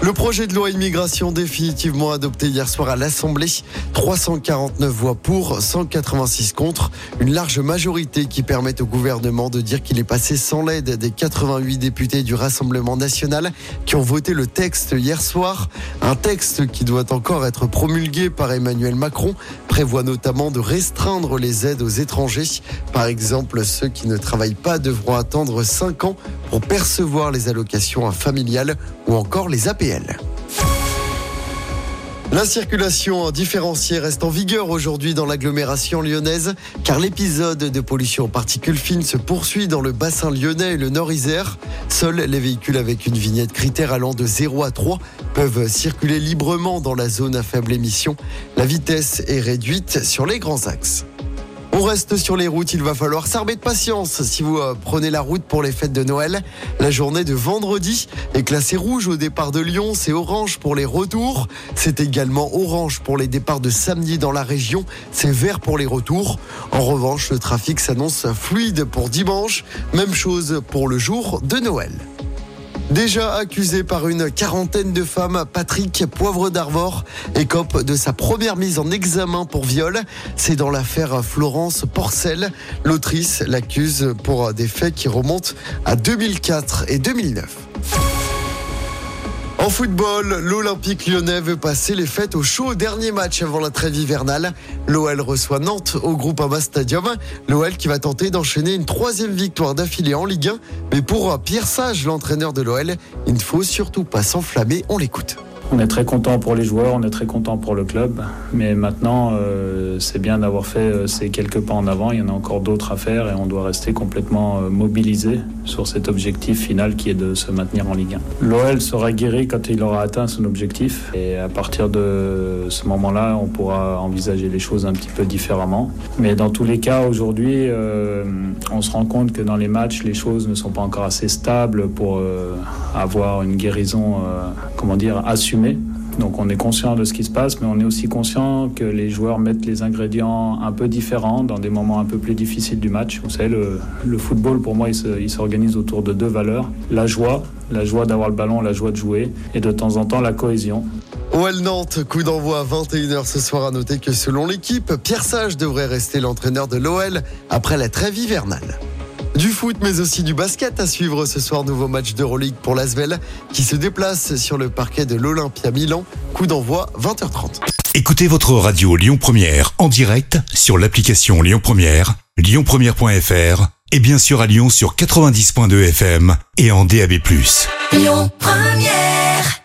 Le projet de loi immigration définitivement adopté hier soir à l'Assemblée. 349 voix pour, 186 contre. Une large majorité qui permet au gouvernement de dire qu'il est passé sans l'aide des 88 députés du Rassemblement national qui ont voté le texte hier soir. Un texte qui doit encore être promulgué par Emmanuel Macron prévoit notamment de restreindre les aides aux étrangers. Par exemple, ceux qui ne travaillent pas devront attendre 5 ans pour percevoir les allocations familiales ou encore les APL. La circulation différenciée reste en vigueur aujourd'hui dans l'agglomération lyonnaise car l'épisode de pollution aux particules fines se poursuit dans le bassin lyonnais et le Nord-Isère. Seuls les véhicules avec une vignette critère allant de 0 à 3 peuvent circuler librement dans la zone à faible émission. La vitesse est réduite sur les grands axes. On reste sur les routes, il va falloir s'armer de patience si vous euh, prenez la route pour les fêtes de Noël. La journée de vendredi est classée rouge au départ de Lyon, c'est orange pour les retours. C'est également orange pour les départs de samedi dans la région, c'est vert pour les retours. En revanche, le trafic s'annonce fluide pour dimanche, même chose pour le jour de Noël. Déjà accusé par une quarantaine de femmes, Patrick Poivre d'Arvor écope de sa première mise en examen pour viol. C'est dans l'affaire Florence Porcel. L'autrice l'accuse pour des faits qui remontent à 2004 et 2009. En football, l'Olympique lyonnais veut passer les fêtes au chaud. Dernier match avant la trêve hivernale. L'OL reçoit Nantes au groupe Ama Stadium. L'OL qui va tenter d'enchaîner une troisième victoire d'affilée en Ligue 1. Mais pour Pierre Sage, l'entraîneur de l'OL, il ne faut surtout pas s'enflammer. On l'écoute. On est très content pour les joueurs, on est très content pour le club, mais maintenant euh, c'est bien d'avoir fait euh, ces quelques pas en avant. Il y en a encore d'autres à faire et on doit rester complètement euh, mobilisé sur cet objectif final qui est de se maintenir en Ligue 1. L'OL sera guéri quand il aura atteint son objectif et à partir de ce moment-là, on pourra envisager les choses un petit peu différemment. Mais dans tous les cas, aujourd'hui, on se rend compte que dans les matchs, les choses ne sont pas encore assez stables pour avoir une guérison, comment dire, assumée donc on est conscient de ce qui se passe, mais on est aussi conscient que les joueurs mettent les ingrédients un peu différents dans des moments un peu plus difficiles du match. Vous savez, le, football, pour moi, il s'organise autour de deux valeurs. La joie, la joie d'avoir le ballon, la joie de jouer, et de temps en temps la cohésion. OL Nantes, coup d'envoi à 21h ce soir. À noter que selon l'équipe, Pierre Sage devrait rester l'entraîneur de l'OL après la trêve hivernale. Du foot, mais aussi du basket à suivre ce soir. Nouveau match d'Euroleague pour l'Asvel qui se déplace sur le parquet de l'Olympia Milan. Coup d'envoi 20h30. Écoutez votre radio Lyon Première en direct sur l'application Lyon Première, lyonpremière.fr et bien sûr à Lyon sur 90.2 FM et en DAB+. Lyon Première